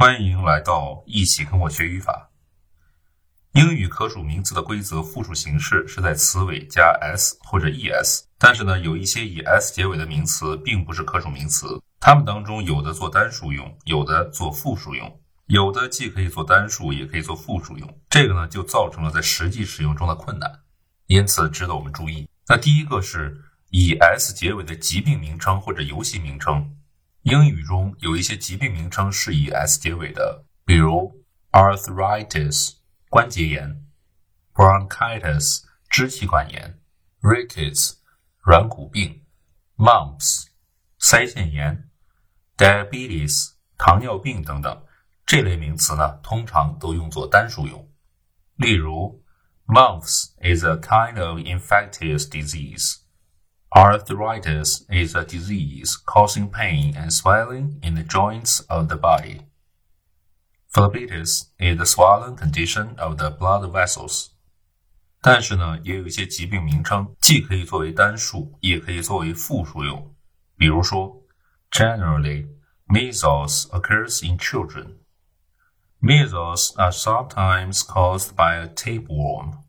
欢迎来到一起跟我学语法。英语可数名词的规则复数形式是在词尾加 s 或者 es，但是呢，有一些以 s 结尾的名词并不是可数名词，它们当中有的做单数用，有的做复数用，有的既可以做单数，也可以做复数用。这个呢，就造成了在实际使用中的困难，因此值得我们注意。那第一个是以 s 结尾的疾病名称或者游戏名称。英语中有一些疾病名称是以 s 结尾的，比如 arthritis 关节炎，bronchitis 支气管炎，rickets 软骨病，mumps 腮腺炎，diabetes 糖尿病等等。这类名词呢，通常都用作单数用。例如，mumps is a kind of infectious disease。Arthritis is a disease causing pain and swelling in the joints of the body. Phlebitis is the swollen condition of the blood vessels. 但是呢，也有一些疾病名称既可以作为单数，也可以作为复数用。比如说，Generally, measles occurs in children. Measles are sometimes caused by a tapeworm.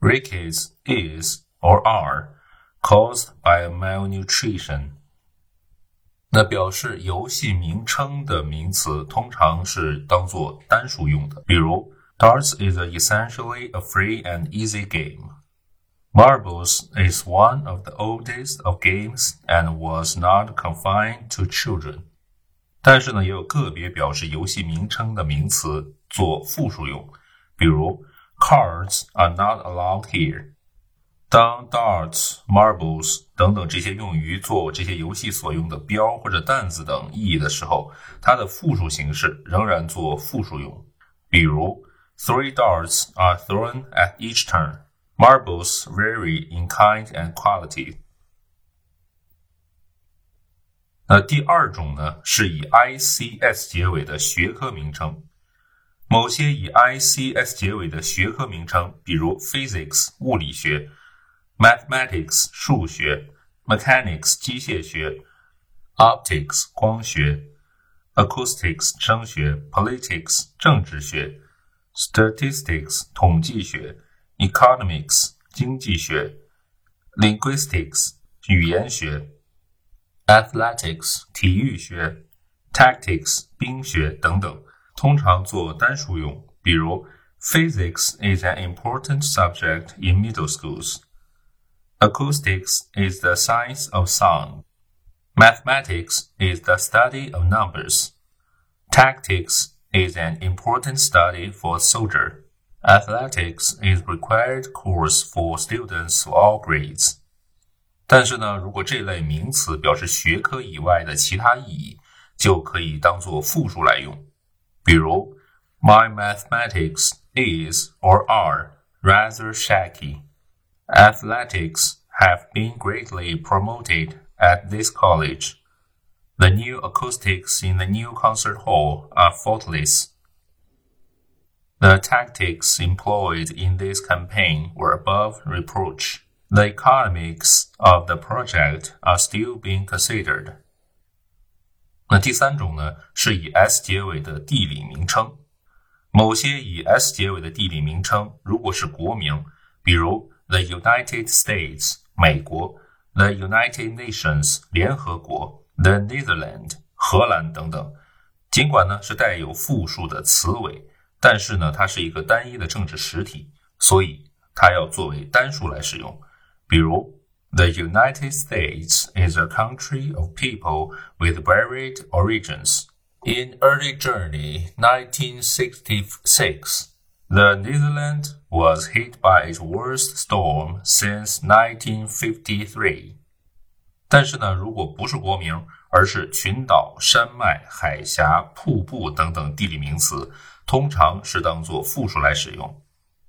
Rickets is or are caused by malnutrition。那表示游戏名称的名词通常是当做单数用的，比如 Darts is essentially a free and easy game. Marbles is one of the oldest of games and was not confined to children. 但是呢，也有个别表示游戏名称的名词做复数用，比如 Cards are not allowed here. 当 darts、marbles 等等这些用于做这些游戏所用的标或者担子等意义的时候，它的复数形式仍然做复数用。比如，Three darts are thrown at each turn. Marbles vary in kind and quality. 那第二种呢，是以 ics 结尾的学科名称。某些以 ics 结尾的学科名称，比如 physics 物理学。mathematics 数学，mechanics 机械学，optics 光学，acoustics 声学，politics 政治学，statistics 统计学，economics 经济学，linguistics 语言学，athletics 体育学，tactics 兵学等等，通常做单数用。比如，physics is an important subject in middle schools。 Acoustics is the science of sound. Mathematics is the study of numbers. Tactics is an important study for a soldier. Athletics is required course for students of all grades. 但是呢，如果这类名词表示学科以外的其他意义，就可以当做复数来用。比如，My mathematics is or are rather shaky. Athletics have been greatly promoted at this college. The new acoustics in the new concert hall are faultless. The tactics employed in this campaign were above reproach. The economics of the project are still being considered. 那第三种呢，是以 s 结尾的地理名称。某些以 s 结尾的地理名称，如果是国名，比如 the United States 美国，the United Nations 联合国，the Netherlands 荷兰等等。尽管呢是带有复数的词尾，但是呢它是一个单一的政治实体，所以它要作为单数来使用。比如，the United States is a country of people with varied origins. In early journey 1966. The Netherlands was hit by its worst storm since 1953. 但是呢，如果不是国名，而是群岛、山脉、海峡、瀑布等等地理名词，通常是当做复数来使用。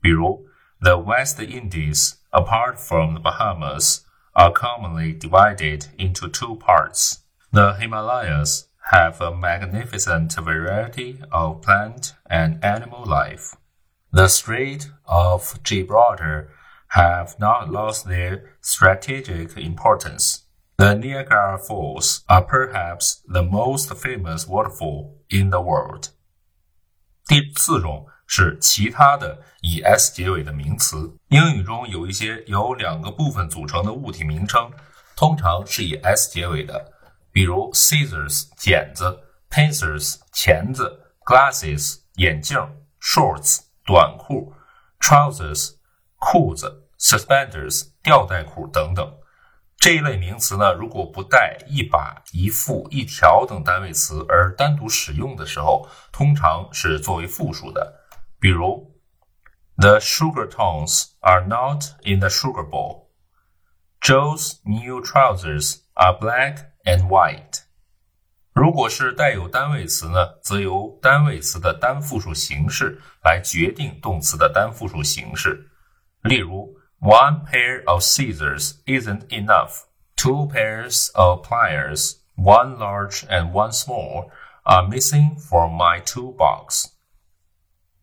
比如，The West Indies, apart from the Bahamas, are commonly divided into two parts. The Himalayas have a magnificent variety of plant and animal life. The Strait of Gibraltar have not lost their strategic importance. The The Niagara Falls are perhaps the most famous waterfall in the world. 第四种是其他的以 s 结尾的名词。英语中有一些由两个部分组成的物体名称，通常是以 s 结尾的，比如 scissors 剪子，pincers 钳子，glasses 眼镜，shorts 短裤，trousers 裤子，suspenders 吊带裤等等。这一类名词呢，如果不带一把、一副、一条等单位词而单独使用的时候，通常是作为复数的。比如，The sugar tones are not in the sugar bowl. Joe's new trousers are black and white. 如果是带有单位词呢，则由单位词的单复数形式来决定动词的单复数形式。例如。One pair of scissors isn't enough. Two pairs of pliers, one large and one small, are missing from my toolbox.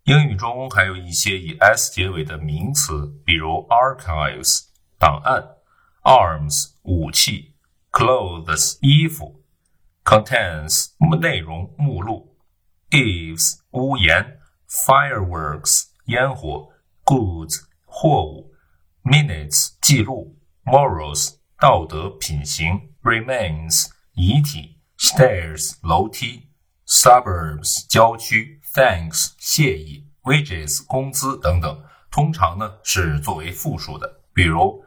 英语中还有一些以 s 结尾的名词，比如 archives 档案，arms 武器，clothes 衣服 ，contents 内容目录，eaves 屋檐，fireworks 烟火，goods 货物。minutes 记录，morals 道德品行，remains 遗体，stairs 楼梯，suburbs 郊区，thanks 谢意，wages 工资等等，通常呢是作为复数的。比如，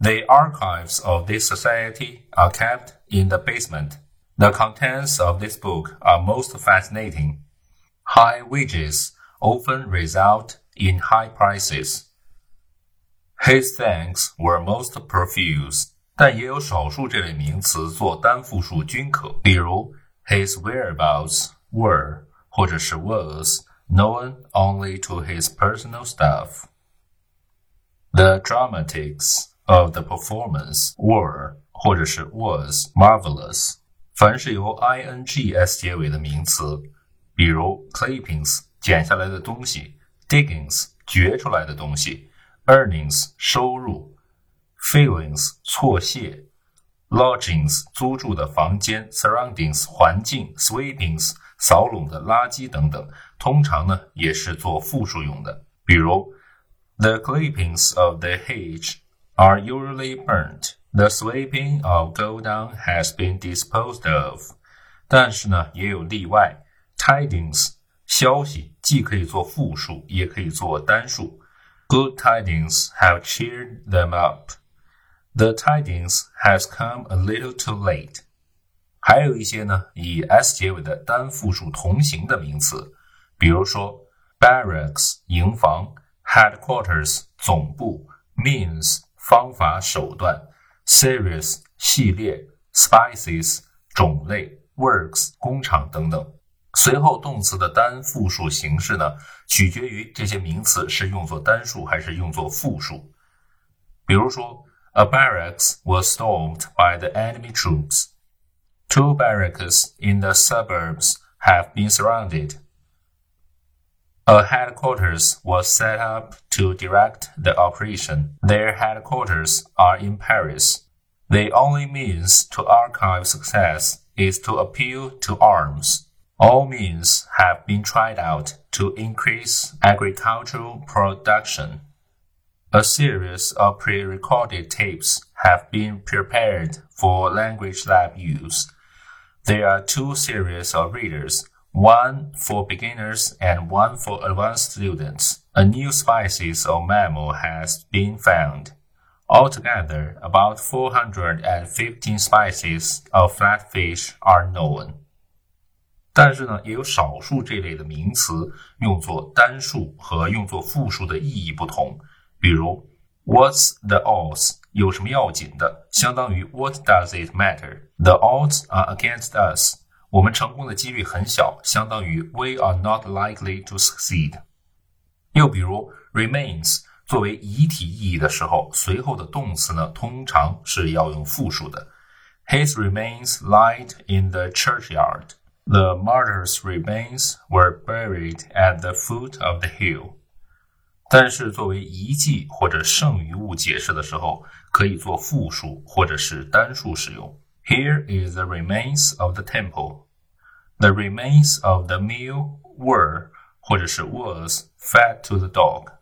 The archives of this society are kept in the basement. The contents of this book are most fascinating. High wages often result in high prices. His thanks were most profuse，但也有少数这类名词做单复数均可，比如 his whereabouts were 或者是 was known only to his personal staff. The dramatics of the performance were 或者是 was marvelous。 凡是由 ings 结尾的名词，比如 clippings 剪下来的东西，diggings 掘出来的东西。earnings 收入，feelings 错谢，lodgings 租住的房间，surroundings 环境，sweepings 扫拢的垃圾等等，通常呢也是做复数用的。比如，The clippings of the hedge are usually burnt. The sweeping of godown has been disposed of，但是呢，也有例外。Tidings 消息既可以做复数，也可以做单数。Good tidings have cheered them up. The tidings has come a little too late. s 结尾的单复数同形的名词，比如说 barracks 营房、headquarters 总部、means 方法手段。，series 系列，spices 种类，works 工厂等等。随后动词的单复数形式呢，取决于这些名词是用作单数还是用作复数。比如说，A barracks was stormed by the enemy troops. Two barracks in the suburbs have been surrounded. A headquarters was set up to direct the operation. Their headquarters are in Paris. The only means to archive success is to appeal to arms. All means have been tried out to increase agricultural production. A series of pre-recorded tapes have been prepared for language lab use. There are two series of readers, one for beginners and one for advanced students. A new species of mammal has been found. Altogether, about 415 species of flatfish are known. 但是呢，也有少数这类的名词用作单数和用作复数的意义不同。比如，What's the odds？有什么要紧的？相当于 What does it matter？The odds are against us。 我们成功的几率很小，相当于 We are not likely to succeed。又比如，remains 作为遗体意义的时候，随后的动词呢，通常是要用复数的。His remains lied in the churchyard。The martyr's remains were buried at the foot of the hill。但是作为遗迹或者剩余物解释的时候，可以做复数或者是单数使用。Here is the remains of the temple. The remains of the meal were 或者是 was fed to the dog.